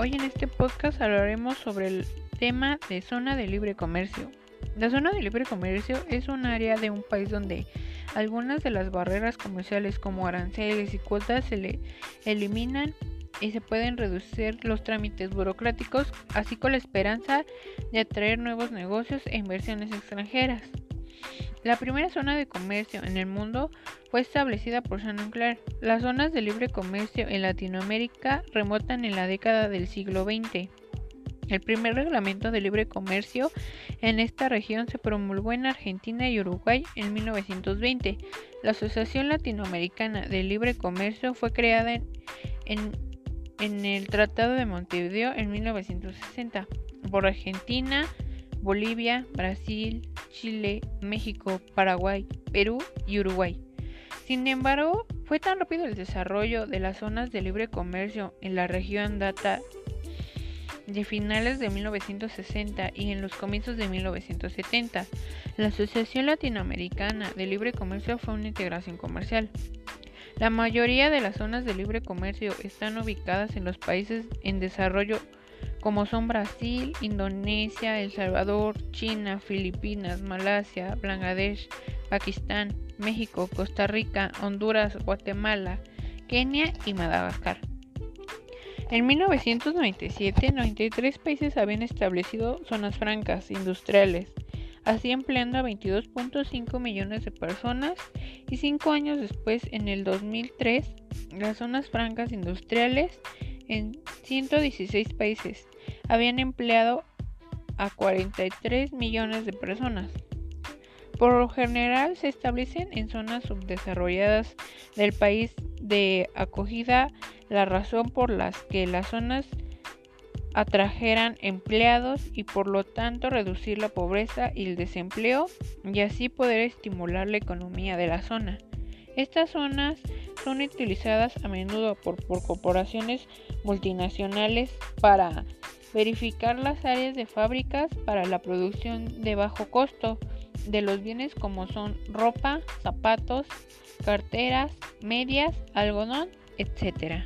Hoy en este podcast hablaremos sobre el tema de zona de libre comercio. La zona de libre comercio es un área de un país donde algunas de las barreras comerciales como aranceles y cuotas se le eliminan y se pueden reducir los trámites burocráticos, así con la esperanza de atraer nuevos negocios e inversiones extranjeras. La primera zona de comercio en el mundo fue establecida por San Nuclear. Las zonas de libre comercio en Latinoamérica remontan en la década del siglo XX. El primer reglamento de libre comercio en esta región se promulgó en Argentina y Uruguay en 1920. La Asociación Latinoamericana de Libre Comercio fue creada en, en, en el Tratado de Montevideo en 1960 por Argentina, Bolivia, Brasil, Chile, México, Paraguay, Perú y Uruguay. Sin embargo, fue tan rápido el desarrollo de las zonas de libre comercio en la región data de finales de 1960 y en los comienzos de 1970. La Asociación Latinoamericana de Libre Comercio fue una integración comercial. La mayoría de las zonas de libre comercio están ubicadas en los países en desarrollo como son Brasil, Indonesia, El Salvador, China, Filipinas, Malasia, Bangladesh, Pakistán, México, Costa Rica, Honduras, Guatemala, Kenia y Madagascar. En 1997, 93 países habían establecido zonas francas industriales, así empleando a 22.5 millones de personas y cinco años después, en el 2003, las zonas francas industriales en 116 países habían empleado a 43 millones de personas. Por lo general se establecen en zonas subdesarrolladas del país de acogida la razón por las que las zonas atrajeran empleados y por lo tanto reducir la pobreza y el desempleo y así poder estimular la economía de la zona. Estas zonas son utilizadas a menudo por, corporaciones multinacionales para verificar las áreas de fábricas para la producción de bajo costo de los bienes como son ropa, zapatos, carteras, medias, algodón, etc.